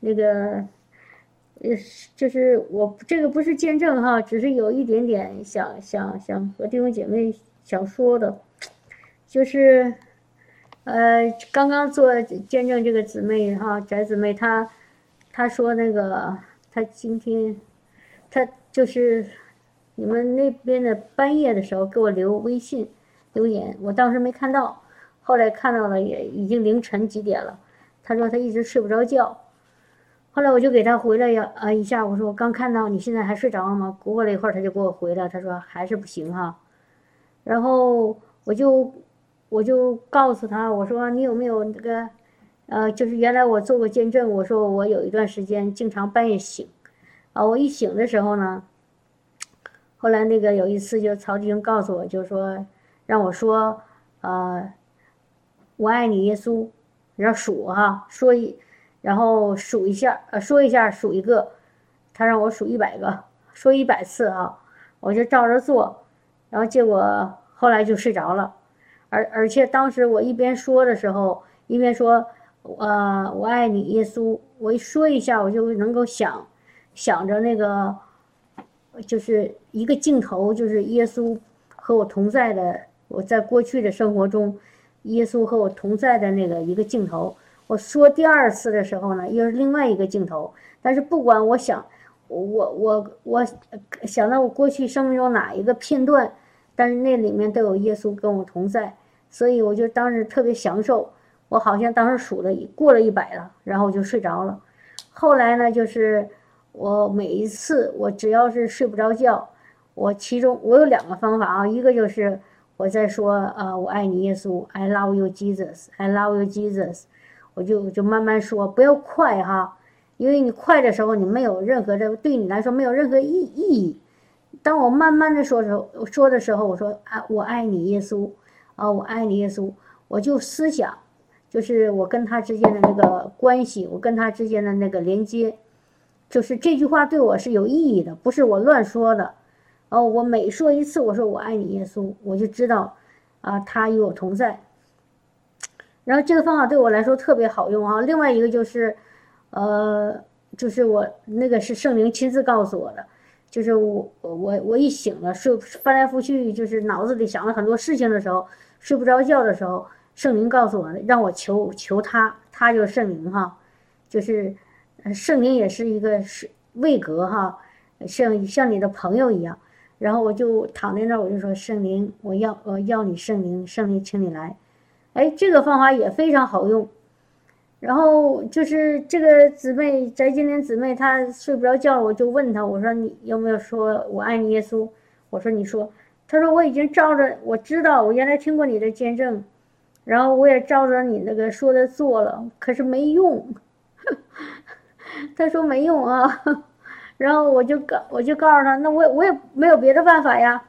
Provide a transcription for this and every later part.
那个，呃，就是我这个不是见证哈，只是有一点点想想想和弟兄姐妹想说的，就是，呃，刚刚做见证这个姊妹哈，翟姊妹她，她说那个她今天，她就是你们那边的半夜的时候给我留微信留言，我当时没看到，后来看到了，也已经凌晨几点了。他说他一直睡不着觉，后来我就给他回了呀啊一下，我说我刚看到你现在还睡着了吗？过了一会儿他就给我回了，他说还是不行哈，然后我就我就告诉他，我说你有没有那个呃，就是原来我做过见证，我说我有一段时间经常半夜醒，啊，我一醒的时候呢，后来那个有一次就曹弟兄告诉我，就说让我说呃，我爱你耶稣。然后数哈，说一，然后数一下，呃，说一下数一个，他让我数一百个，说一百次啊，我就照着做，然后结果后来就睡着了，而而且当时我一边说的时候，一边说，呃，我爱你，耶稣。我一说一下，我就能够想，想着那个，就是一个镜头，就是耶稣和我同在的，我在过去的生活中。耶稣和我同在的那个一个镜头，我说第二次的时候呢，又是另外一个镜头。但是不管我想，我我我想到我过去生命中哪一个片段，但是那里面都有耶稣跟我同在，所以我就当时特别享受。我好像当时数了过了一百了，然后我就睡着了。后来呢，就是我每一次我只要是睡不着觉，我其中我有两个方法啊，一个就是。我在说，呃，我爱你，耶稣，I love you, Jesus, I love you, Jesus。我就就慢慢说，不要快哈，因为你快的时候，你没有任何的，对你来说没有任何意意义。当我慢慢的说的时候，说的时候，我说，啊，我爱你，耶稣，啊，我爱你，耶稣，我就思想，就是我跟他之间的那个关系，我跟他之间的那个连接，就是这句话对我是有意义的，不是我乱说的。哦，我每说一次，我说我爱你，耶稣，我就知道，啊，他与我同在。然后这个方法对我来说特别好用啊。另外一个就是，呃，就是我那个是圣灵亲自告诉我的，就是我我我一醒了，睡翻来覆去，就是脑子里想了很多事情的时候，睡不着觉的时候，圣灵告诉我，让我求求他，他就是圣灵哈，就是圣灵也是一个是位格哈，像像你的朋友一样。然后我就躺在那儿，我就说：“圣灵，我要我要你圣灵，圣灵，请你来。”哎，这个方法也非常好用。然后就是这个姊妹翟金莲姊妹，她睡不着觉，我就问她：“我说你有没有说我爱你，耶稣？”我说：“你说。”她说：“我已经照着，我知道，我原来听过你的见证，然后我也照着你那个说的做了，可是没用。”她说：“没用啊。”然后我就告，我就告诉他，那我我也没有别的办法呀，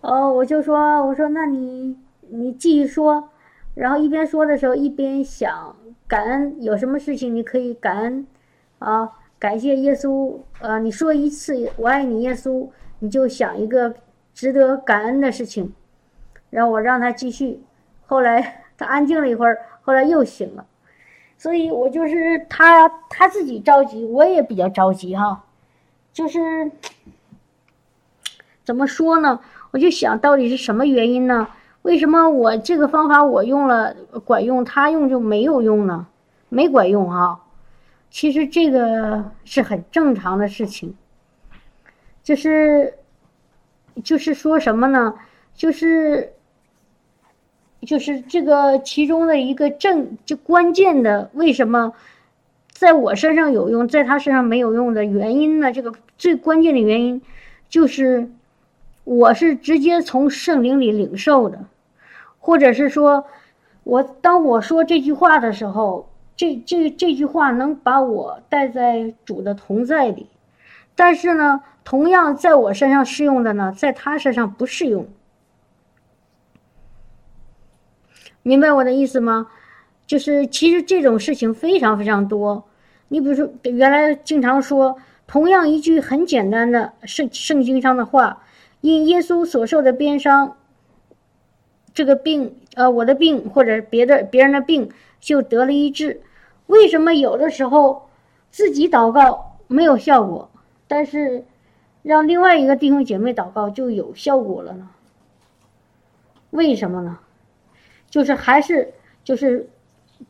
哦，我就说，我说那你你继续说，然后一边说的时候一边想感恩，有什么事情你可以感恩，啊，感谢耶稣，呃，你说一次我爱你耶稣，你就想一个值得感恩的事情，然后我让他继续，后来他安静了一会儿，后来又醒了，所以我就是他他自己着急，我也比较着急哈。就是 怎么说呢？我就想到底是什么原因呢？为什么我这个方法我用了管用，他用就没有用呢？没管用啊！其实这个是很正常的事情。就是就是说什么呢？就是就是这个其中的一个正就关键的为什么？在我身上有用，在他身上没有用的原因呢？这个最关键的原因，就是我是直接从圣灵里领受的，或者是说，我当我说这句话的时候，这这这句话能把我带在主的同在里，但是呢，同样在我身上适用的呢，在他身上不适用，明白我的意思吗？就是其实这种事情非常非常多，你比如说原来经常说同样一句很简单的圣圣经上的话，因耶稣所受的鞭伤，这个病呃我的病或者别的别人的病就得了医治。为什么有的时候自己祷告没有效果，但是让另外一个弟兄姐妹祷告就有效果了呢？为什么呢？就是还是就是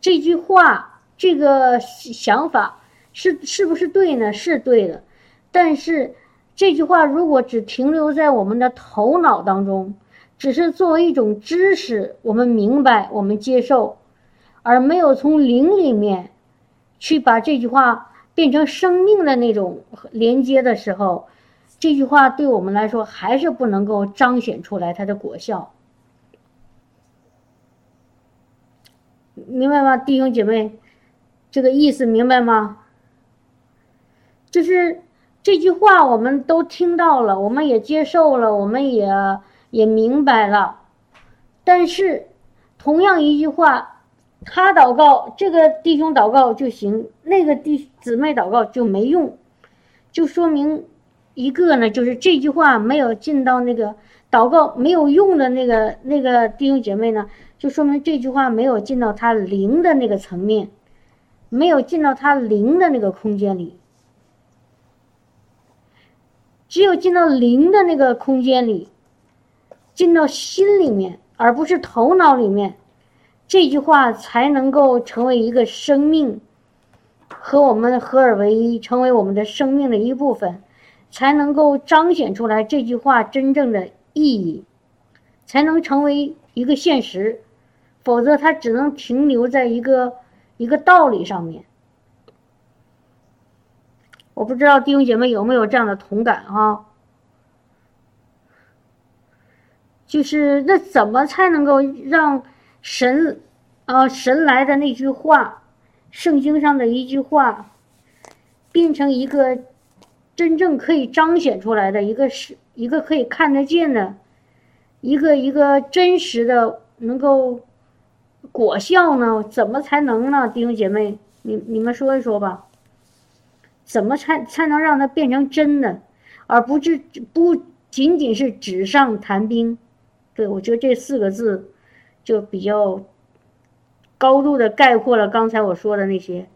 这句话这个想法是是不是对呢？是对的，但是这句话如果只停留在我们的头脑当中，只是作为一种知识，我们明白，我们接受，而没有从灵里面去把这句话。变成生命的那种连接的时候，这句话对我们来说还是不能够彰显出来它的果效，明白吗，弟兄姐妹？这个意思明白吗？就是这句话我们都听到了，我们也接受了，我们也也明白了，但是同样一句话。他祷告，这个弟兄祷告就行，那个弟姊妹祷告就没用，就说明一个呢，就是这句话没有进到那个祷告没有用的那个那个弟兄姐妹呢，就说明这句话没有进到他灵的那个层面，没有进到他灵的那个空间里，只有进到灵的那个空间里，进到心里面，而不是头脑里面。这句话才能够成为一个生命，和我们合而为一，成为我们的生命的一部分，才能够彰显出来这句话真正的意义，才能成为一个现实。否则，它只能停留在一个一个道理上面。我不知道弟兄姐妹有没有这样的同感哈？就是那怎么才能够让？神，啊，神来的那句话，圣经上的一句话，变成一个真正可以彰显出来的一个是一个可以看得见的，一个一个真实的能够果效呢？怎么才能呢？弟兄姐妹，你你们说一说吧。怎么才才能让它变成真的，而不是不仅仅是纸上谈兵？对我觉得这四个字。就比较高度的概括了刚才我说的那些，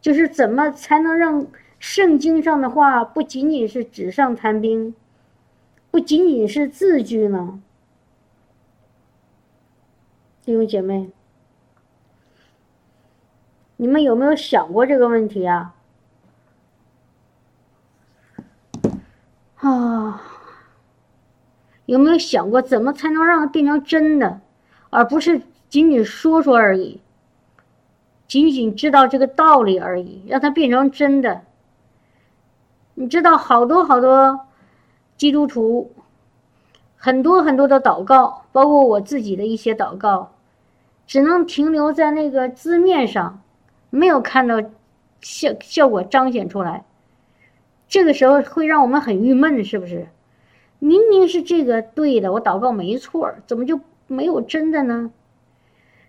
就是怎么才能让圣经上的话不仅仅是纸上谈兵，不仅仅是字句呢？弟兄姐妹，你们有没有想过这个问题啊？啊，有没有想过怎么才能让它变成真的？而不是仅仅说说而已，仅仅知道这个道理而已，让它变成真的。你知道，好多好多基督徒，很多很多的祷告，包括我自己的一些祷告，只能停留在那个字面上，没有看到效效果彰显出来。这个时候会让我们很郁闷，是不是？明明是这个对的，我祷告没错，怎么就？没有真的呢，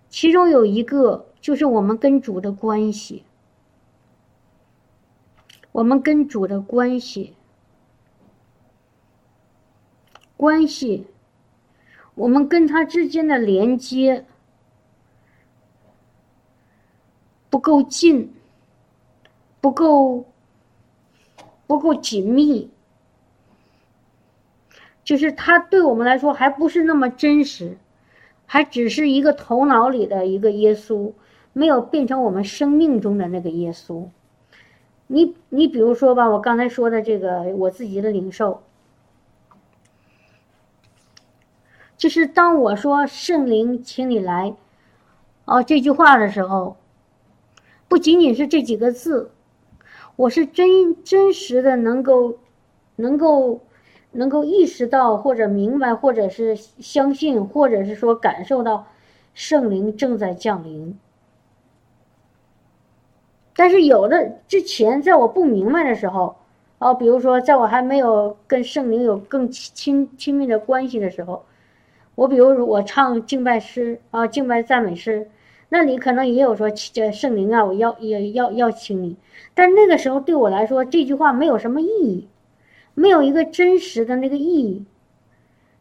其中有一个就是我们跟主的关系，我们跟主的关系，关系，我们跟他之间的连接不够近，不够，不够紧密，就是他对我们来说还不是那么真实。还只是一个头脑里的一个耶稣，没有变成我们生命中的那个耶稣。你你比如说吧，我刚才说的这个我自己的领受，就是当我说圣灵，请你来，哦这句话的时候，不仅仅是这几个字，我是真真实的能够，能够。能够意识到，或者明白，或者是相信，或者是说感受到圣灵正在降临。但是有的之前，在我不明白的时候，哦，比如说在我还没有跟圣灵有更亲亲密的关系的时候，我比如我唱敬拜诗啊，敬拜赞美诗，那里可能也有说这圣灵啊，我要也要要请你，但那个时候对我来说，这句话没有什么意义。没有一个真实的那个意义，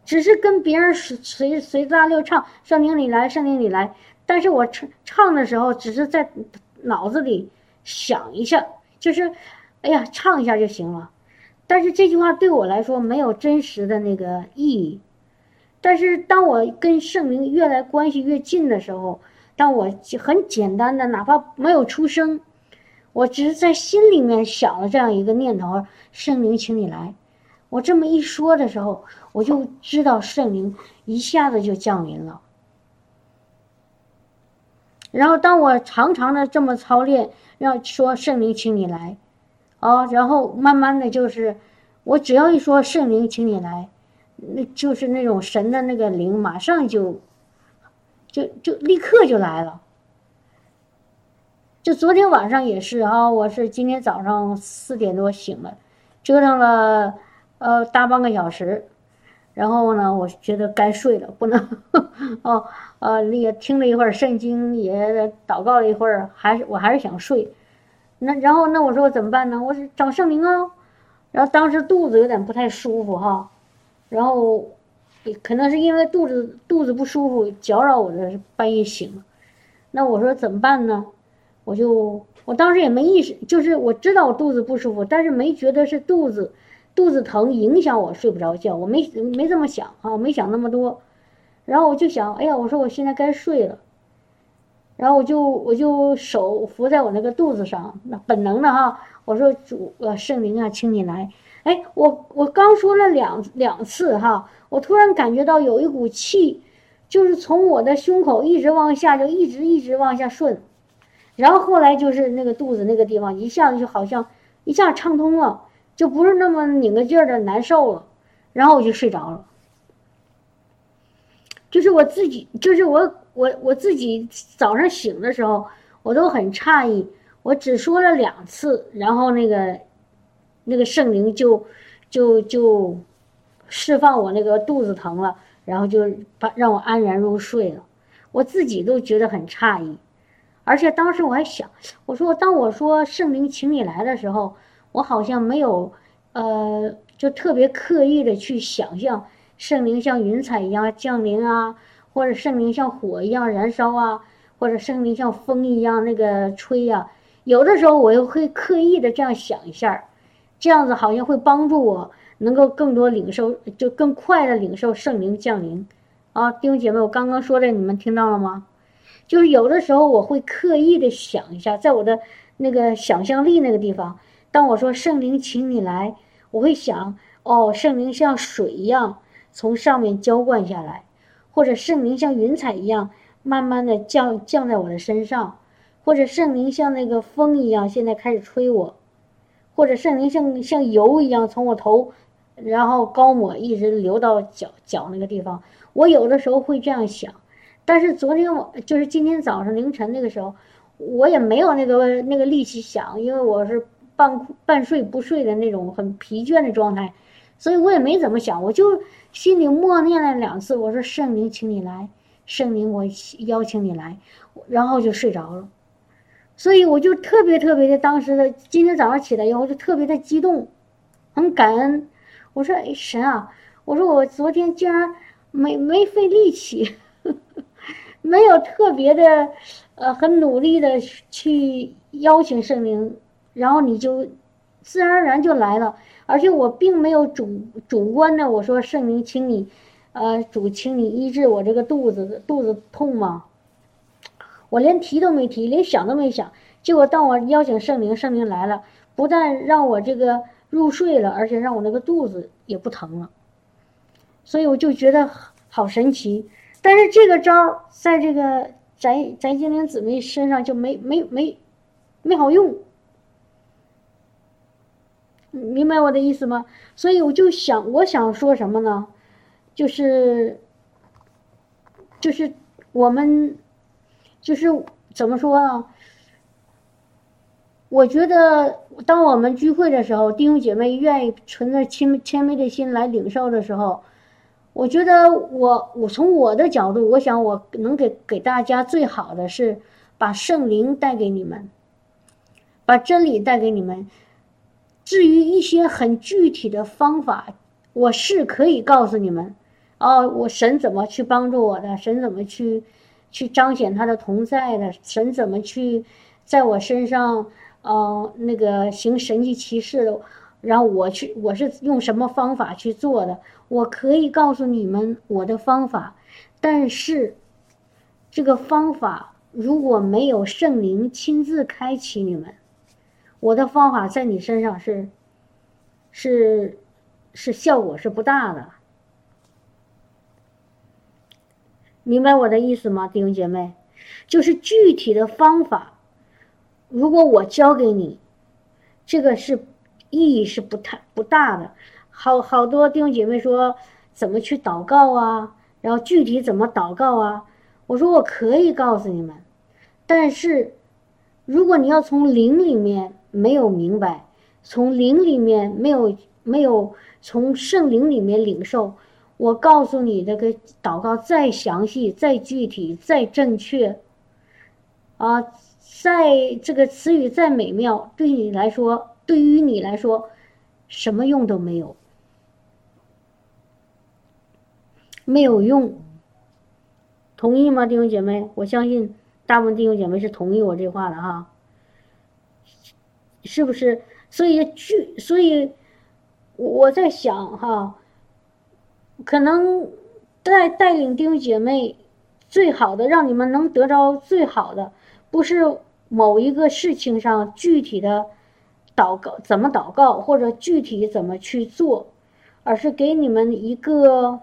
只是跟别人随随随大溜唱，圣灵里来，圣灵里来。但是我唱唱的时候，只是在脑子里想一下，就是，哎呀，唱一下就行了。但是这句话对我来说没有真实的那个意义。但是当我跟圣灵越来关系越近的时候，当我很简单的，哪怕没有出声，我只是在心里面想了这样一个念头：圣灵，请你来。我这么一说的时候，我就知道圣灵一下子就降临了。然后当我常常的这么操练，要说圣灵，请你来，哦，然后慢慢的就是，我只要一说圣灵，请你来，那就是那种神的那个灵，马上就，就就立刻就来了。就昨天晚上也是啊，我是今天早上四点多醒了，折腾了。呃，大半个小时，然后呢，我觉得该睡了，不能 哦，呃，也听了一会儿圣经，也祷告了一会儿，还是我还是想睡。那然后那我说我怎么办呢？我是找圣灵啊。然后当时肚子有点不太舒服哈，然后可能是因为肚子肚子不舒服搅扰我的半夜醒了。那我说怎么办呢？我就我当时也没意识，就是我知道我肚子不舒服，但是没觉得是肚子。肚子疼影响我睡不着觉，我没没这么想啊，没想那么多，然后我就想，哎呀，我说我现在该睡了，然后我就我就手扶在我那个肚子上，那本能的哈，我说主呃圣灵啊，请你来，哎，我我刚说了两两次哈，我突然感觉到有一股气，就是从我的胸口一直往下，就一直一直往下顺，然后后来就是那个肚子那个地方一下子就好像一下畅通了。就不是那么拧个劲儿的难受了，然后我就睡着了。就是我自己，就是我我我自己早上醒的时候，我都很诧异。我只说了两次，然后那个那个圣灵就就就释放我那个肚子疼了，然后就把让我安然入睡了。我自己都觉得很诧异，而且当时我还想，我说当我说圣灵请你来的时候。我好像没有，呃，就特别刻意的去想象圣灵像云彩一样降临啊，或者圣灵像火一样燃烧啊，或者圣灵像风一样那个吹呀。有的时候我又会刻意的这样想一下，这样子好像会帮助我能够更多领受，就更快的领受圣灵降临。啊，弟兄姐妹，我刚刚说的你们听到了吗？就是有的时候我会刻意的想一下，在我的那个想象力那个地方。当我说圣灵，请你来，我会想，哦，圣灵像水一样从上面浇灌下来，或者圣灵像云彩一样慢慢的降降在我的身上，或者圣灵像那个风一样现在开始吹我，或者圣灵像像油一样从我头，然后高抹一直流到脚脚那个地方。我有的时候会这样想，但是昨天我就是今天早上凌晨那个时候，我也没有那个那个力气想，因为我是。半半睡不睡的那种很疲倦的状态，所以我也没怎么想，我就心里默念了两次，我说圣灵，请你来，圣灵，我邀请你来，然后就睡着了。所以我就特别特别的，当时的今天早上起来以后就特别的激动，很感恩。我说哎神啊，我说我昨天竟然没没费力气，没有特别的呃很努力的去邀请圣灵。然后你就自然而然就来了，而且我并没有主主观的我说圣灵，请你，呃，主，请你医治我这个肚子肚子痛吗？我连提都没提，连想都没想。结果当我邀请圣灵，圣灵来了，不但让我这个入睡了，而且让我那个肚子也不疼了。所以我就觉得好神奇。但是这个招在这个翟翟金玲姊妹身上就没没没没好用。明白我的意思吗？所以我就想，我想说什么呢？就是，就是我们，就是怎么说呢？我觉得，当我们聚会的时候，弟兄姐妹愿意存着谦谦卑的心来领受的时候，我觉得我我从我的角度，我想我能给给大家最好的是把圣灵带给你们，把真理带给你们。至于一些很具体的方法，我是可以告诉你们，哦，我神怎么去帮助我的，神怎么去去彰显他的同在的，神怎么去在我身上呃，那个行神迹奇事的，然后我去，我是用什么方法去做的？我可以告诉你们我的方法，但是这个方法如果没有圣灵亲自开启你们，我的方法在你身上是是是效果是不大的。明白我的意思吗，弟兄姐妹？就是具体的方法，如果我教给你，这个是意义是不太不大的。好好多弟兄姐妹说怎么去祷告啊，然后具体怎么祷告啊？我说我可以告诉你们，但是如果你要从灵里面没有明白，从灵里面没有没有从圣灵里面领受。我告诉你，这个祷告再详细、再具体、再正确，啊，在这个词语再美妙，对你来说，对于你来说，什么用都没有，没有用。同意吗，弟兄姐妹？我相信大部分弟兄姐妹是同意我这话的哈，是不是？所以具，所以我在想哈。可能带带领弟兄姐妹最好的，让你们能得着最好的，不是某一个事情上具体的祷告怎么祷告，或者具体怎么去做，而是给你们一个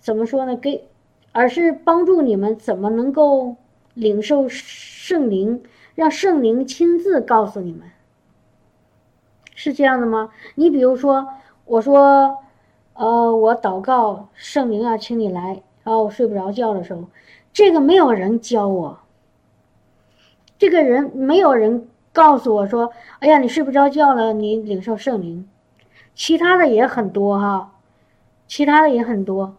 怎么说呢？给，而是帮助你们怎么能够领受圣灵，让圣灵亲自告诉你们，是这样的吗？你比如说，我说。呃，我祷告圣灵啊，请你来。然后我睡不着觉的时候，这个没有人教我，这个人没有人告诉我说：“哎呀，你睡不着觉了，你领受圣灵。”其他的也很多哈，其他的也很多，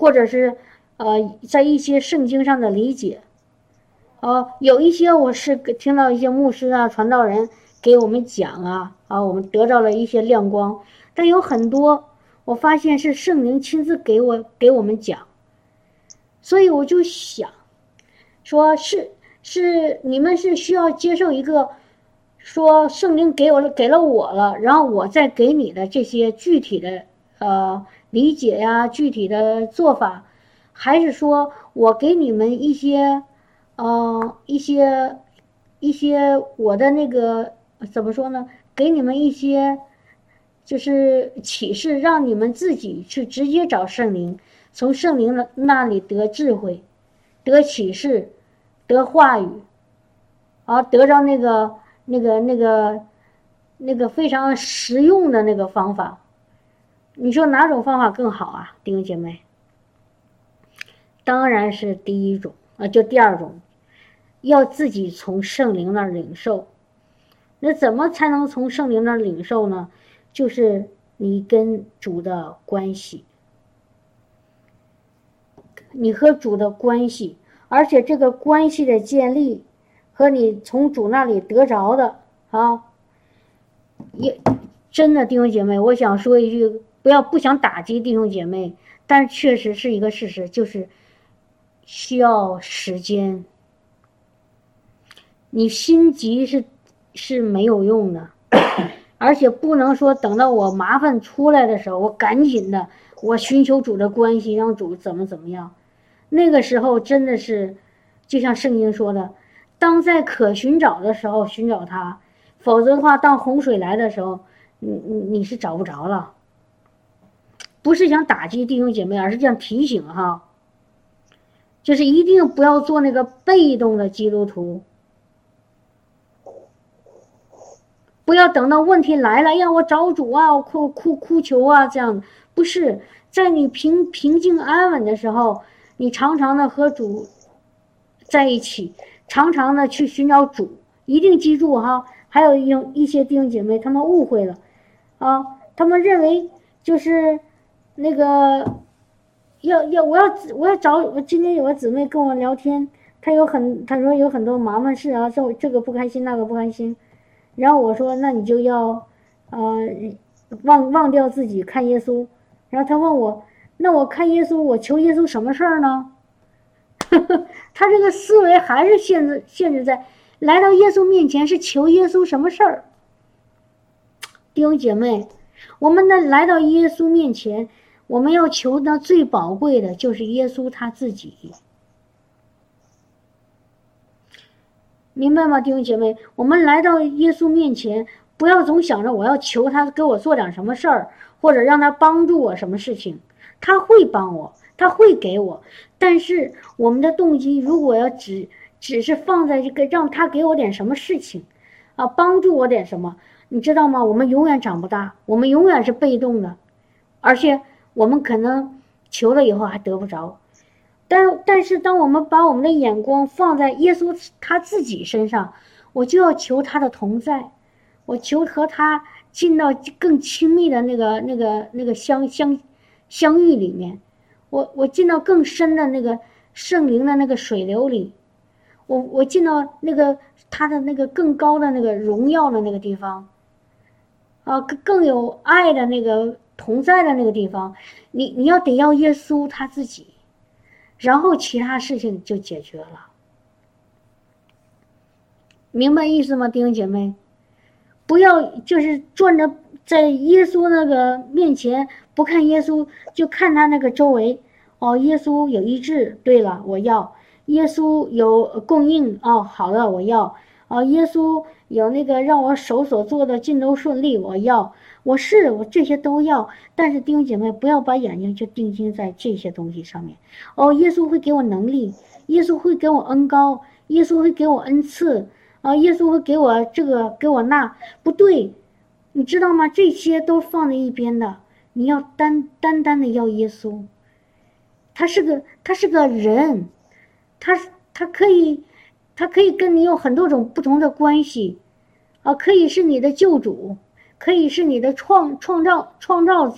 或者是呃，在一些圣经上的理解，哦，有一些我是听到一些牧师啊、传道人给我们讲啊，啊，我们得到了一些亮光，但有很多。我发现是圣灵亲自给我给我们讲，所以我就想，说是是你们是需要接受一个，说圣灵给我了给了我了，然后我再给你的这些具体的呃理解呀，具体的做法，还是说我给你们一些呃一些一些我的那个怎么说呢？给你们一些。就是启示，让你们自己去直接找圣灵，从圣灵的那里得智慧，得启示，得话语，啊，得着那个那个那个那个非常实用的那个方法。你说哪种方法更好啊，弟兄姐妹？当然是第一种啊，就第二种，要自己从圣灵那儿领受。那怎么才能从圣灵那儿领受呢？就是你跟主的关系，你和主的关系，而且这个关系的建立和你从主那里得着的啊，也真的弟兄姐妹，我想说一句，不要不想打击弟兄姐妹，但确实是一个事实，就是需要时间，你心急是是没有用的。而且不能说等到我麻烦出来的时候，我赶紧的，我寻求主的关系，让主怎么怎么样。那个时候真的是，就像圣经说的，当在可寻找的时候寻找他，否则的话，当洪水来的时候，你你你是找不着了。不是想打击弟兄姐妹，而是这样提醒哈，就是一定不要做那个被动的基督徒。不要等到问题来了，让，我找主啊，哭哭哭求啊，这样不是在你平平静安稳的时候，你常常的和主在一起，常常的去寻找主，一定记住哈。还有一一些弟兄姐妹，他们误会了，啊，他们认为就是那个要要我要我要找我今天有个姊妹跟我聊天，她有很她说有很多麻烦事啊，这这个不开心那个不开心。然后我说：“那你就要，呃，忘忘掉自己看耶稣。”然后她问我：“那我看耶稣，我求耶稣什么事儿呢？” 他这个思维还是限制限制在来到耶稣面前是求耶稣什么事儿？弟兄姐妹，我们呢来到耶稣面前，我们要求的最宝贵的就是耶稣他自己。明白吗，弟兄姐妹？我们来到耶稣面前，不要总想着我要求他给我做点什么事儿，或者让他帮助我什么事情。他会帮我，他会给我，但是我们的动机如果要只只是放在这个让他给我点什么事情，啊，帮助我点什么，你知道吗？我们永远长不大，我们永远是被动的，而且我们可能求了以后还得不着。但但是，当我们把我们的眼光放在耶稣他自己身上，我就要求他的同在，我求和他进到更亲密的那个、那个、那个相相相遇里面，我我进到更深的那个圣灵的那个水流里，我我进到那个他的那个更高的那个荣耀的那个地方，啊，更更有爱的那个同在的那个地方，你你要得要耶稣他自己。然后其他事情就解决了，明白意思吗，弟兄姐妹？不要就是转着在耶稣那个面前不看耶稣，就看他那个周围。哦，耶稣有医治，对了，我要。耶稣有供应，哦，好的，我要。哦，耶稣有那个让我手所做的尽都顺利，我要。我是我这些都要，但是弟兄姐妹不要把眼睛就定睛在这些东西上面。哦，耶稣会给我能力，耶稣会给我恩高，耶稣会给我恩赐，啊，耶稣会给我这个给我那，不对，你知道吗？这些都放在一边的，你要单单单的要耶稣。他是个他是个人，他他可以他可以跟你有很多种不同的关系，啊，可以是你的救主。可以是你的创创造创造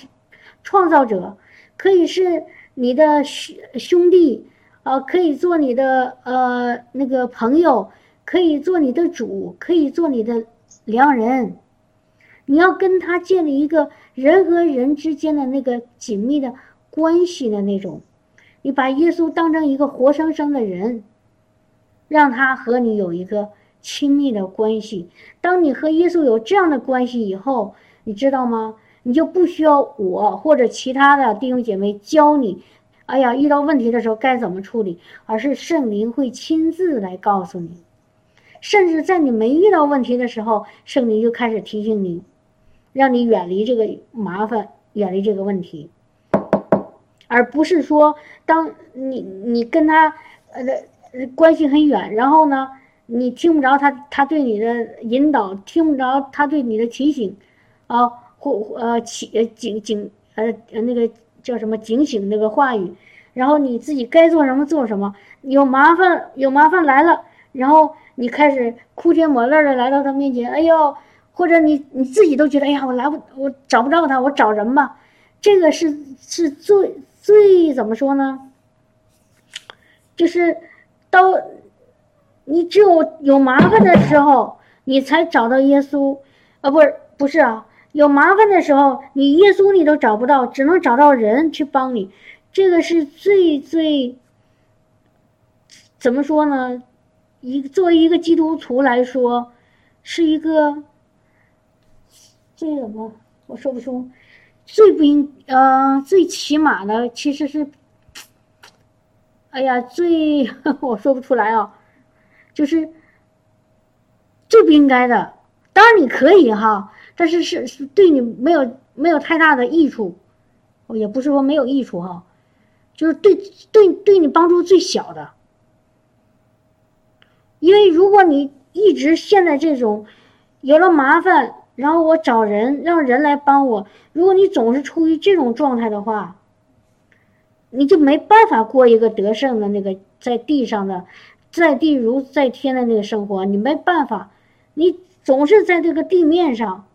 创造者，可以是你的兄兄弟，啊，可以做你的呃那个朋友，可以做你的主，可以做你的良人。你要跟他建立一个人和人之间的那个紧密的关系的那种，你把耶稣当成一个活生生的人，让他和你有一个。亲密的关系，当你和耶稣有这样的关系以后，你知道吗？你就不需要我或者其他的弟兄姐妹教你，哎呀，遇到问题的时候该怎么处理，而是圣灵会亲自来告诉你，甚至在你没遇到问题的时候，圣灵就开始提醒你，让你远离这个麻烦，远离这个问题，而不是说当你你跟他呃关系很远，然后呢？你听不着他，他对你的引导，听不着他对你的提醒，啊，或呃起呃警警呃呃那个叫什么警醒那个话语，然后你自己该做什么做什么，有麻烦有麻烦来了，然后你开始哭天抹泪的来到他面前，哎呦，或者你你自己都觉得，哎呀，我来不我找不着他，我找人吧，这个是是最最怎么说呢？就是到。你只有有麻烦的时候，你才找到耶稣，啊，不是不是啊，有麻烦的时候，你耶稣你都找不到，只能找到人去帮你，这个是最最，怎么说呢？一作为一个基督徒来说，是一个最什么？我说不出，最不应呃最起码的其实是，哎呀，最 我说不出来啊。就是最不应该的，当然你可以哈，但是是是对你没有没有太大的益处，也不是说没有益处哈，就是对对对你帮助最小的，因为如果你一直陷在这种有了麻烦，然后我找人让人来帮我，如果你总是处于这种状态的话，你就没办法过一个得胜的那个在地上的。在地如在天的那个生活，你没办法，你总是在这个地面上，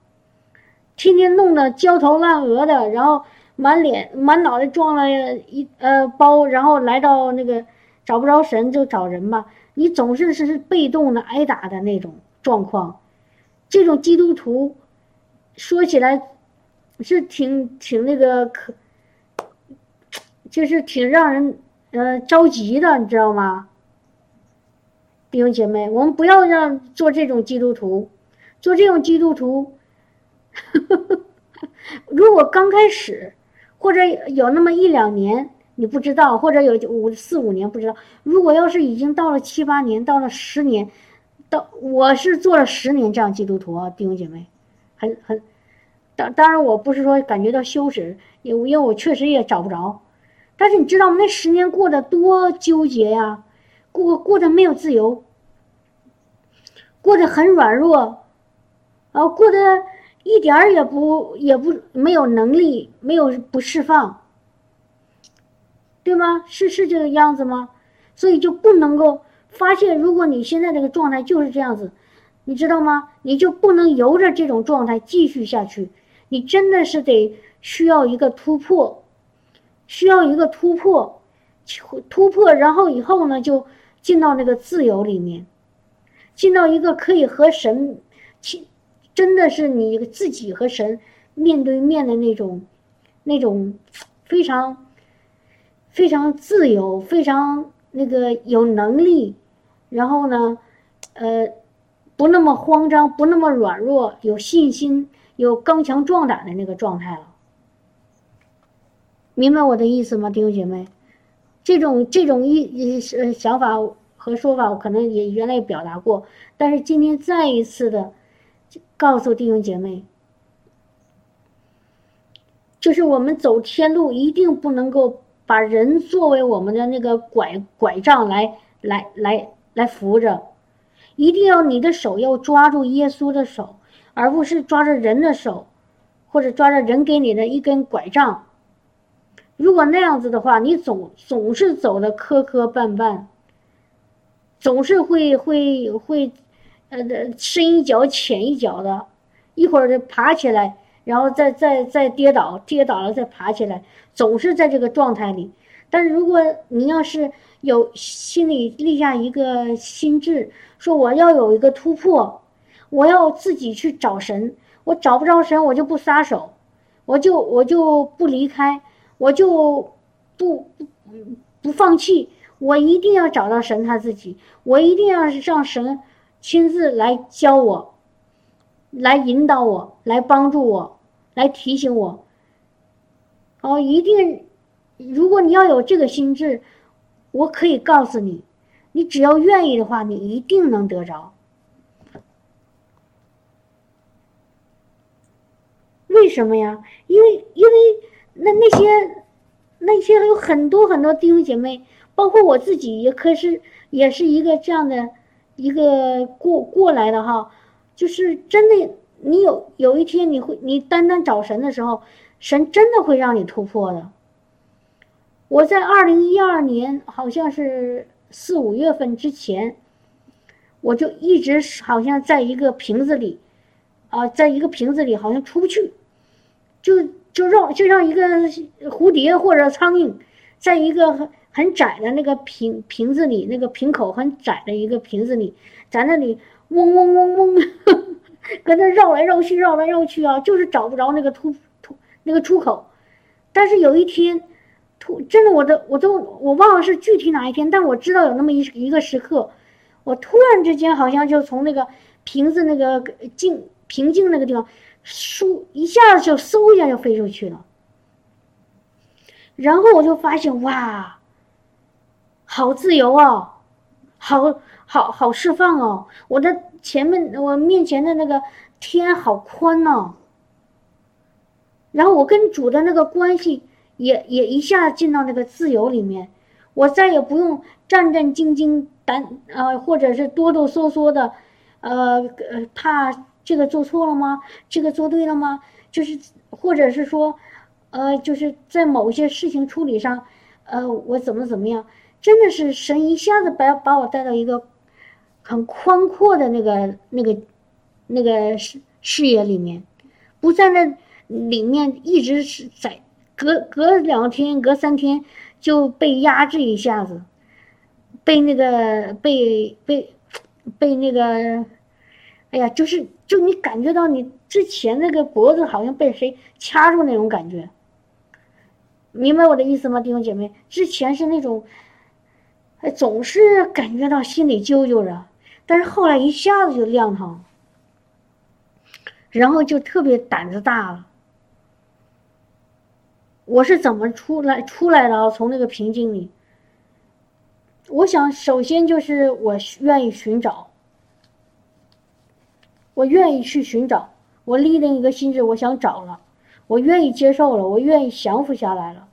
天天弄得焦头烂额的，然后满脸满脑袋撞了一呃包，然后来到那个找不着神就找人吧，你总是是被动的挨打的那种状况，这种基督徒说起来是挺挺那个可，就是挺让人呃着急的，你知道吗？弟兄姐妹，我们不要让做这种基督徒，做这种基督徒，呵 呵如果刚开始或者有那么一两年你不知道，或者有五四五年不知道，如果要是已经到了七八年，到了十年，到我是做了十年这样基督徒啊，弟兄姐妹，很很，当当然我不是说感觉到羞耻，因因为我确实也找不着，但是你知道吗？那十年过得多纠结呀！过过得没有自由，过得很软弱，啊，过得一点儿也不也不没有能力，没有不释放，对吗？是是这个样子吗？所以就不能够发现，如果你现在这个状态就是这样子，你知道吗？你就不能由着这种状态继续下去，你真的是得需要一个突破，需要一个突破，突破，然后以后呢就。进到那个自由里面，进到一个可以和神，真的是你自己和神面对面的那种，那种非常非常自由、非常那个有能力，然后呢，呃，不那么慌张，不那么软弱，有信心、有刚强壮胆的那个状态了。明白我的意思吗，弟兄姐妹？这种这种一呃想法和说法，我可能也原来表达过，但是今天再一次的告诉弟兄姐妹，就是我们走天路一定不能够把人作为我们的那个拐拐杖来来来来扶着，一定要你的手要抓住耶稣的手，而不是抓着人的手，或者抓着人给你的一根拐杖。如果那样子的话，你总总是走的磕磕绊绊，总是会会会，呃，深一脚浅一脚的，一会儿就爬起来，然后再再再跌倒，跌倒了再爬起来，总是在这个状态里。但是如果你要是有心里立下一个心智，说我要有一个突破，我要自己去找神，我找不着神，我就不撒手，我就我就不离开。我就不不不放弃，我一定要找到神他自己，我一定要让神亲自来教我，来引导我，来帮助我，来提醒我。哦，一定，如果你要有这个心智，我可以告诉你，你只要愿意的话，你一定能得着。为什么呀？因为因为。那那些那些有很多很多弟兄姐妹，包括我自己，也可是也是一个这样的一个过过来的哈，就是真的，你有有一天你会你单单找神的时候，神真的会让你突破的。我在二零一二年好像是四五月份之前，我就一直好像在一个瓶子里，啊，在一个瓶子里好像出不去，就。就绕，就像一个蝴蝶或者苍蝇，在一个很很窄的那个瓶瓶子里，那个瓶口很窄的一个瓶子里，在那里嗡嗡嗡嗡，搁那绕来绕去，绕来绕去啊，就是找不着那个突突那个出口。但是有一天，突真的，我都我都我忘了是具体哪一天，但我知道有那么一一个时刻，我突然之间好像就从那个瓶子那个静平静那个地方。嗖一下就嗖一下就飞出去了，然后我就发现哇，好自由哦，好好好释放哦！我的前面我面前的那个天好宽哦，然后我跟主的那个关系也也一下进到那个自由里面，我再也不用战战兢兢、胆呃或者是哆哆嗦嗦的，呃呃怕。这个做错了吗？这个做对了吗？就是，或者是说，呃，就是在某些事情处理上，呃，我怎么怎么样？真的是神一下子把把我带到一个很宽阔的那个那个那个视视野里面，不在那里面一直是在隔隔两天、隔三天就被压制一下子，被那个被被被那个。哎呀，就是，就你感觉到你之前那个脖子好像被谁掐住那种感觉，明白我的意思吗，弟兄姐妹？之前是那种，哎，总是感觉到心里揪揪着，但是后来一下子就亮堂，然后就特别胆子大了。我是怎么出来出来的？从那个瓶颈里，我想首先就是我愿意寻找，我愿意去寻找，我立定一个心志，我想找了，我愿意接受了，我愿意降服下来了，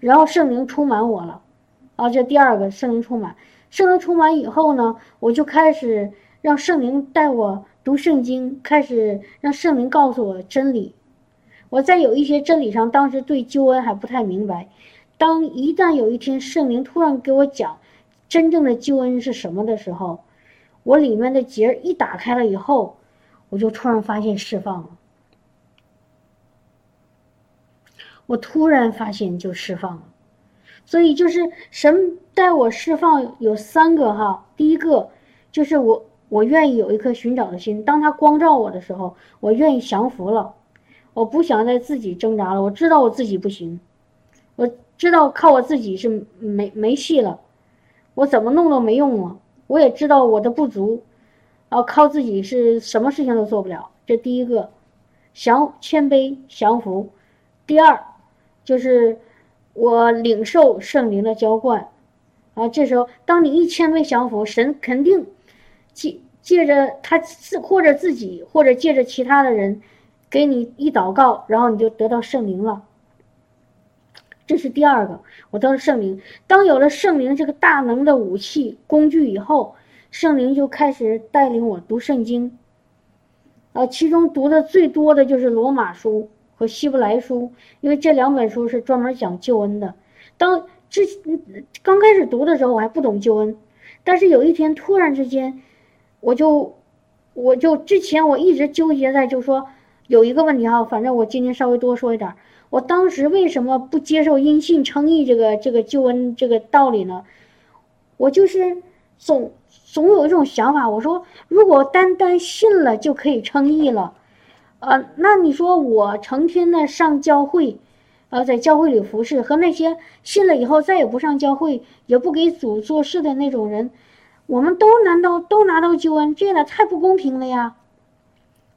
然后圣灵充满我了，啊，这第二个圣灵充满，圣灵充满以后呢，我就开始让圣灵带我读圣经，开始让圣灵告诉我真理。我在有一些真理上，当时对救恩还不太明白。当一旦有一天圣灵突然给我讲真正的救恩是什么的时候，我里面的结一打开了以后，我就突然发现释放了。我突然发现就释放了，所以就是神带我释放有三个哈。第一个就是我我愿意有一颗寻找的心，当他光照我的时候，我愿意降服了。我不想再自己挣扎了，我知道我自己不行，我知道靠我自己是没没戏了，我怎么弄都没用了。我也知道我的不足，啊，靠自己是什么事情都做不了。这第一个，降谦卑降服；第二，就是我领受圣灵的浇灌，啊，这时候当你一谦卑降服，神肯定借借着他自或者自己或者借着其他的人。给你一祷告，然后你就得到圣灵了。这是第二个，我得到圣灵。当有了圣灵这个大能的武器工具以后，圣灵就开始带领我读圣经。啊，其中读的最多的就是罗马书和希伯来书，因为这两本书是专门讲救恩的。当之刚开始读的时候，我还不懂救恩，但是有一天突然之间，我就我就之前我一直纠结在就说。有一个问题哈，反正我今天稍微多说一点。我当时为什么不接受因信称义这个这个救恩这个道理呢？我就是总总有一种想法，我说如果单单信了就可以称义了，呃，那你说我成天的上教会，呃，在教会里服侍，和那些信了以后再也不上教会，也不给主做事的那种人，我们都难道都拿到救恩？这也太不公平了呀！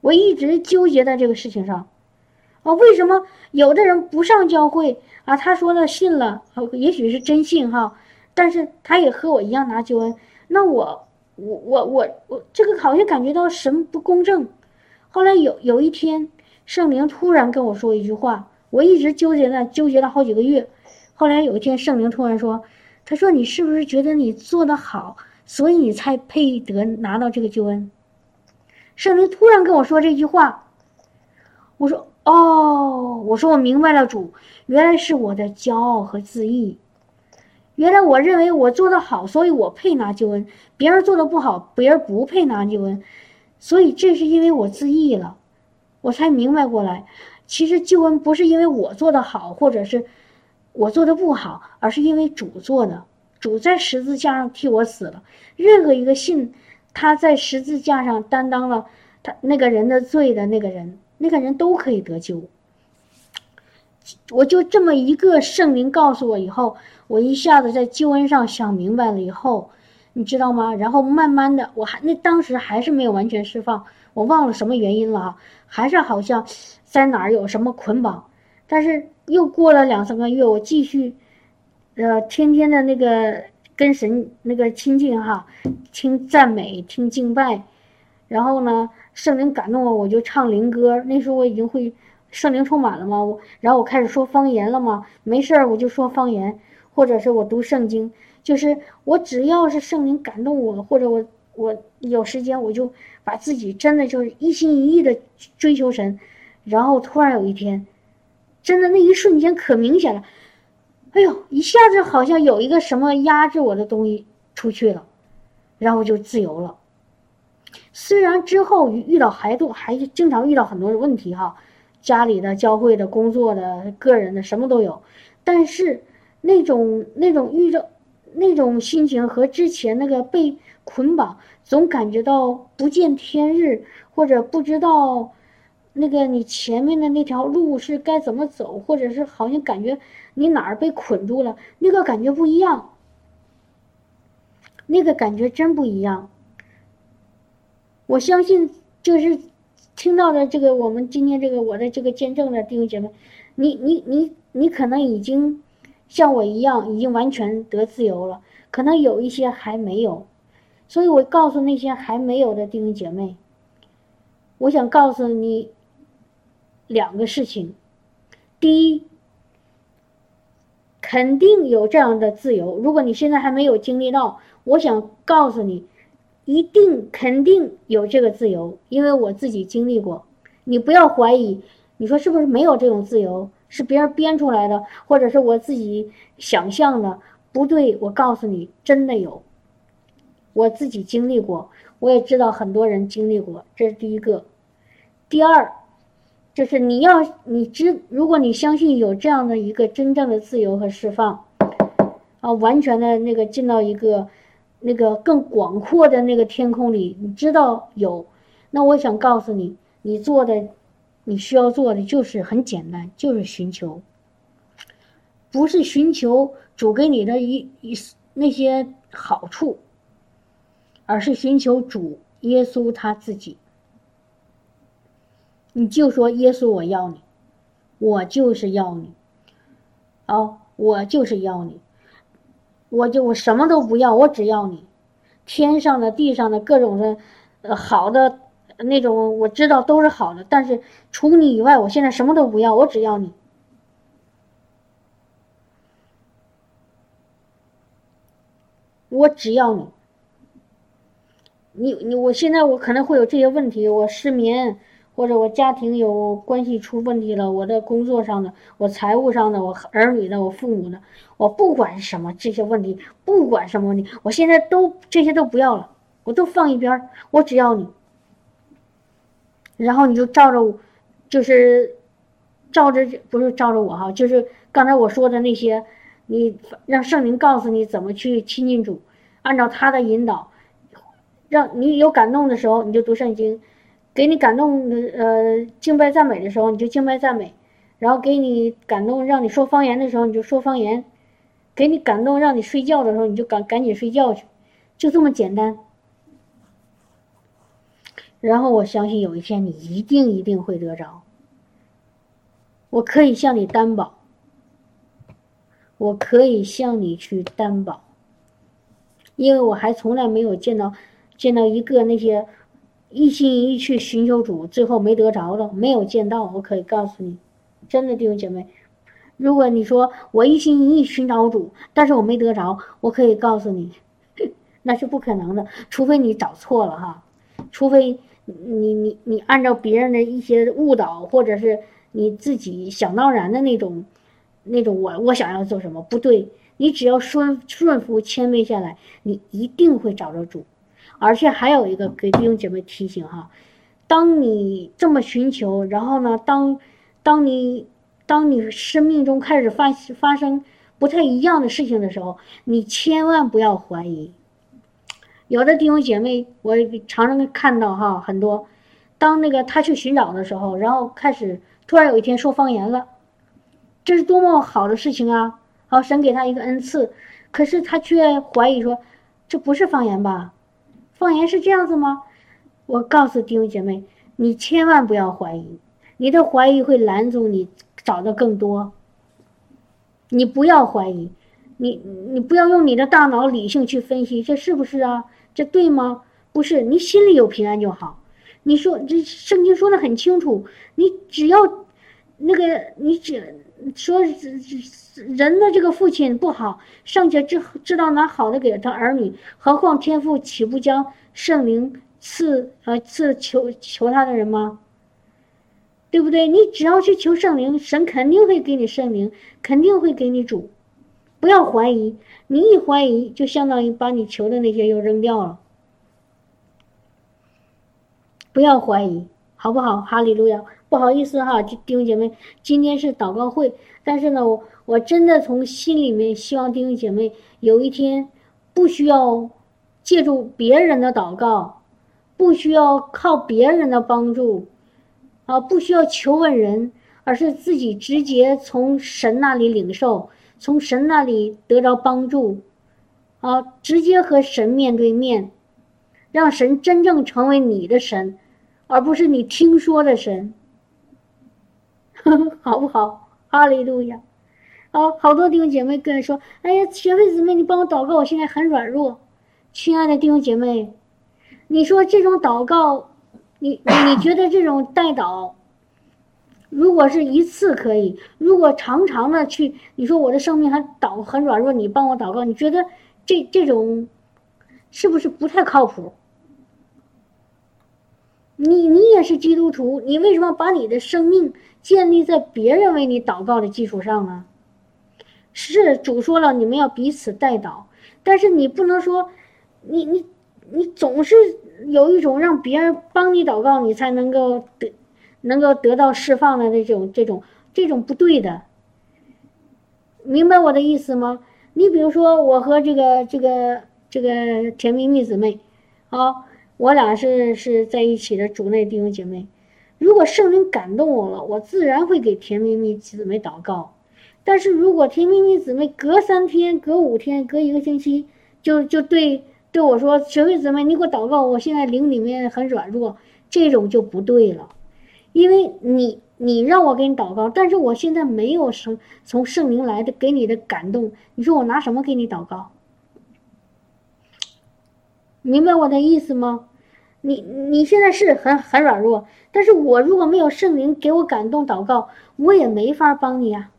我一直纠结在这个事情上，啊，为什么有的人不上教会啊？他说了信了，也许是真信哈，但是他也和我一样拿救恩。那我，我，我，我，我这个好像感觉到神不公正。后来有有一天，圣灵突然跟我说一句话，我一直纠结在纠结了好几个月。后来有一天，圣灵突然说：“他说你是不是觉得你做的好，所以你才配得拿到这个救恩？”圣灵突然跟我说这句话，我说：“哦，我说我明白了，主，原来是我的骄傲和自义。原来我认为我做的好，所以我配拿救恩；别人做的不好，别人不配拿救恩。所以这是因为我自义了，我才明白过来。其实救恩不是因为我做的好，或者是我做的不好，而是因为主做的。主在十字架上替我死了。任何一个信。”他在十字架上担当了他那个人的罪的那个人，那个人都可以得救。我就这么一个圣灵告诉我以后，我一下子在救恩上想明白了以后，你知道吗？然后慢慢的，我还那当时还是没有完全释放，我忘了什么原因了哈，还是好像在哪儿有什么捆绑。但是又过了两三个月，我继续，呃，天天的那个。跟神那个亲近哈，听赞美，听敬拜，然后呢，圣灵感动我，我就唱灵歌。那时候我已经会圣灵充满了嘛，我然后我开始说方言了嘛，没事儿我就说方言，或者是我读圣经，就是我只要是圣灵感动我，或者我我有时间，我就把自己真的就是一心一意的追求神，然后突然有一天，真的那一瞬间可明显了。哎呦，一下子好像有一个什么压制我的东西出去了，然后就自由了。虽然之后遇到孩子，还经常遇到很多的问题哈，家里的、教会的、工作的、个人的，什么都有。但是那种那种遇着那种心情和之前那个被捆绑，总感觉到不见天日，或者不知道。那个你前面的那条路是该怎么走，或者是好像感觉你哪儿被捆住了，那个感觉不一样。那个感觉真不一样。我相信，就是听到的这个，我们今天这个我的这个见证的弟兄姐妹，你你你你可能已经像我一样，已经完全得自由了，可能有一些还没有，所以我告诉那些还没有的弟兄姐妹，我想告诉你两个事情，第一，肯定有这样的自由，如果你现在还没有经历到，我想告诉你。一定肯定有这个自由，因为我自己经历过。你不要怀疑，你说是不是没有这种自由？是别人编出来的，或者是我自己想象的？不对，我告诉你，真的有。我自己经历过，我也知道很多人经历过。这是第一个。第二，就是你要你知，如果你相信有这样的一个真正的自由和释放，啊，完全的那个进到一个。那个更广阔的那个天空里，你知道有，那我想告诉你，你做的，你需要做的就是很简单，就是寻求，不是寻求主给你的一一那些好处，而是寻求主耶稣他自己。你就说耶稣，我要你，我就是要你，哦，我就是要你。我就我什么都不要，我只要你，天上的、地上的各种的，好的那种，我知道都是好的，但是除你以外，我现在什么都不要，我只要你，我只要你，你你，我现在我可能会有这些问题，我失眠。或者我家庭有关系出问题了，我的工作上的、我财务上的、我儿女的、我父母的，我不管什么这些问题，不管什么问题，我现在都这些都不要了，我都放一边儿，我只要你。然后你就照着，就是照着不是照着我哈，就是刚才我说的那些，你让圣灵告诉你怎么去亲近主，按照他的引导，让你有感动的时候你就读圣经。给你感动的，呃，敬拜赞美的时候你就敬拜赞美，然后给你感动让你说方言的时候你就说方言，给你感动让你睡觉的时候你就赶赶紧睡觉去，就这么简单。然后我相信有一天你一定一定会得着，我可以向你担保，我可以向你去担保，因为我还从来没有见到见到一个那些。一心一意去寻求主，最后没得着的，没有见到。我可以告诉你，真的弟兄姐妹，如果你说我一心一意寻找主，但是我没得着，我可以告诉你，那是不可能的。除非你找错了哈，除非你你你按照别人的一些误导，或者是你自己想当然的那种那种我我想要做什么不对，你只要顺顺服谦卑下来，你一定会找着主。而且还有一个给弟兄姐妹提醒哈，当你这么寻求，然后呢，当当你当你生命中开始发发生不太一样的事情的时候，你千万不要怀疑。有的弟兄姐妹，我常常看到哈，很多当那个他去寻找的时候，然后开始突然有一天说方言了，这是多么好的事情啊！好，神给他一个恩赐，可是他却怀疑说，这不是方言吧？方言是这样子吗？我告诉弟兄姐妹，你千万不要怀疑，你的怀疑会拦阻你找的更多。你不要怀疑，你你不要用你的大脑理性去分析，这是不是啊？这对吗？不是，你心里有平安就好。你说这圣经说的很清楚，你只要那个，你只说人的这个父亲不好，尚且知知道拿好的给他儿女，何况天父岂不将圣灵赐呃赐求求他的人吗？对不对？你只要去求圣灵，神肯定会给你圣灵，肯定会给你主。不要怀疑，你一怀疑，就相当于把你求的那些又扔掉了。不要怀疑，好不好？哈利路亚。不好意思哈，弟兄姐妹，今天是祷告会，但是呢，我我真的从心里面希望弟兄姐妹有一天不需要借助别人的祷告，不需要靠别人的帮助，啊，不需要求问人，而是自己直接从神那里领受，从神那里得着帮助，啊，直接和神面对面，让神真正成为你的神，而不是你听说的神，呵 呵好不好？哈利路亚！啊，好多弟兄姐妹跟人说：“哎呀，学妹姊妹，你帮我祷告，我现在很软弱。”亲爱的弟兄姐妹，你说这种祷告，你你觉得这种代祷？如果是一次可以，如果常常的去，你说我的生命还祷很软弱，你帮我祷告，你觉得这这种是不是不太靠谱？你你也是基督徒，你为什么把你的生命建立在别人为你祷告的基础上呢？是主说了，你们要彼此代祷，但是你不能说，你你你总是有一种让别人帮你祷告，你才能够得。能够得到释放的这种、这种、这种不对的，明白我的意思吗？你比如说，我和这个、这个、这个甜蜜蜜姊妹，啊，我俩是是在一起的主内弟兄姐妹。如果圣灵感动我了，我自然会给甜蜜蜜姊妹祷告。但是如果甜蜜蜜姊妹隔三天、隔五天、隔一个星期，就就对对我说：“学妹姊妹，你给我祷告，我现在灵里面很软弱。”这种就不对了。因为你，你让我给你祷告，但是我现在没有圣从圣灵来的给你的感动，你说我拿什么给你祷告？明白我的意思吗？你你现在是很很软弱，但是我如果没有圣灵给我感动祷告，我也没法帮你呀，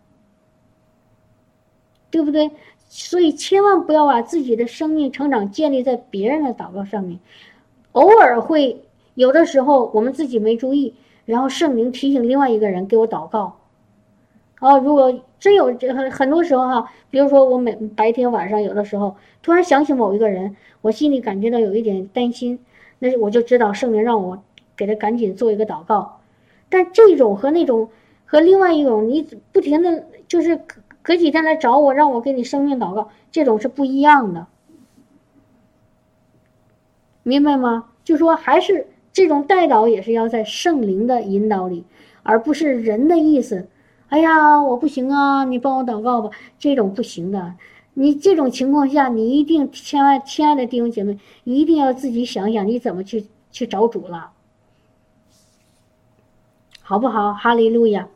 对不对？所以千万不要把自己的生命成长建立在别人的祷告上面，偶尔会有的时候我们自己没注意。然后圣灵提醒另外一个人给我祷告，哦，如果真有这很很多时候哈，比如说我每白天晚上有的时候突然想起某一个人，我心里感觉到有一点担心，那我就知道圣灵让我给他赶紧做一个祷告。但这种和那种和另外一种你不停的就是隔隔几天来找我让我给你生命祷告，这种是不一样的，明白吗？就说还是。这种带导也是要在圣灵的引导里，而不是人的意思。哎呀，我不行啊，你帮我祷告吧。这种不行的。你这种情况下，你一定，千万亲爱的弟兄姐妹，一定要自己想想你怎么去去找主了，好不好？哈利路亚，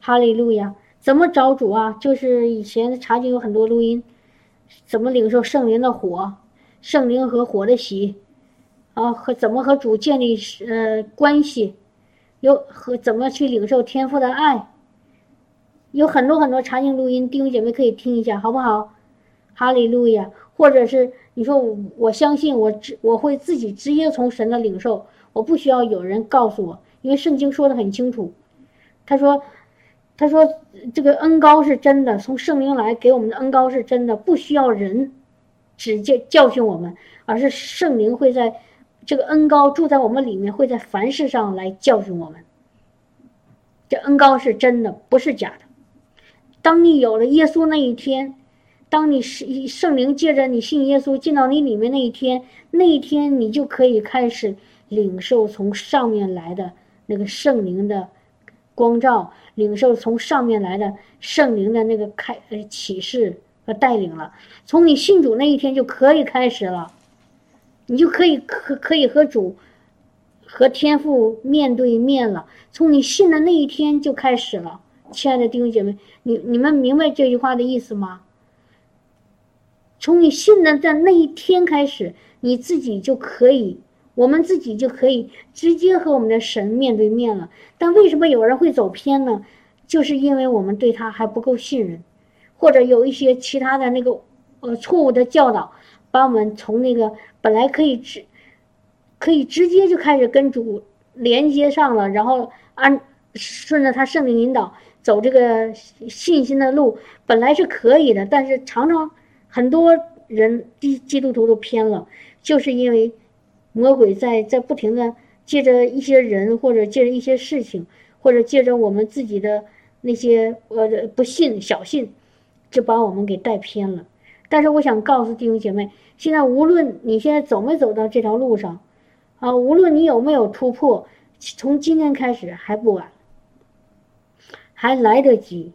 哈利路亚。怎么找主啊？就是以前查经有很多录音，怎么领受圣灵的火，圣灵和火的喜。啊，和怎么和主建立呃关系，有和怎么去领受天赋的爱，有很多很多查经录音，弟兄姐妹可以听一下，好不好？哈利路亚！或者是你说我相信我直我会自己直接从神的领受，我不需要有人告诉我，因为圣经说的很清楚，他说他说这个恩高是真的，从圣灵来给我们的恩高是真的，不需要人直接教训我们，而是圣灵会在。这个恩高住在我们里面，会在凡事上来教训我们。这恩高是真的，不是假的。当你有了耶稣那一天，当你是圣灵借着你信耶稣进到你里面那一天，那一天你就可以开始领受从上面来的那个圣灵的光照，领受从上面来的圣灵的那个开呃启示和带领了。从你信主那一天就可以开始了。你就可以可可以和主，和天父面对面了。从你信的那一天就开始了，亲爱的弟兄姐妹，你你们明白这句话的意思吗？从你信的在那一天开始，你自己就可以，我们自己就可以直接和我们的神面对面了。但为什么有人会走偏呢？就是因为我们对他还不够信任，或者有一些其他的那个呃错误的教导。把我们从那个本来可以直，可以直接就开始跟主连接上了，然后按顺着他圣灵引导走这个信心的路，本来是可以的，但是常常很多人基基督徒都偏了，就是因为魔鬼在在不停的借着一些人或者借着一些事情，或者借着我们自己的那些呃不信小信，就把我们给带偏了。但是我想告诉弟兄姐妹现在无论你现在走没走到这条路上啊无论你有没有突破从今天开始还不晚还来得及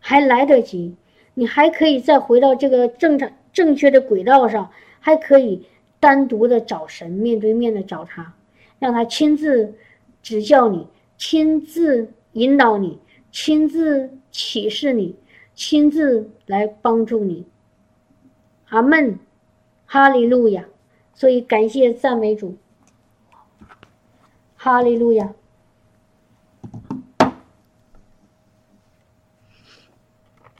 还来得及你还可以再回到这个正常正确的轨道上还可以单独的找神面对面的找他让他亲自指教你亲自引导你亲自启示你亲自来帮助你。阿门。哈利路亚。所以感谢赞美主。哈利路亚。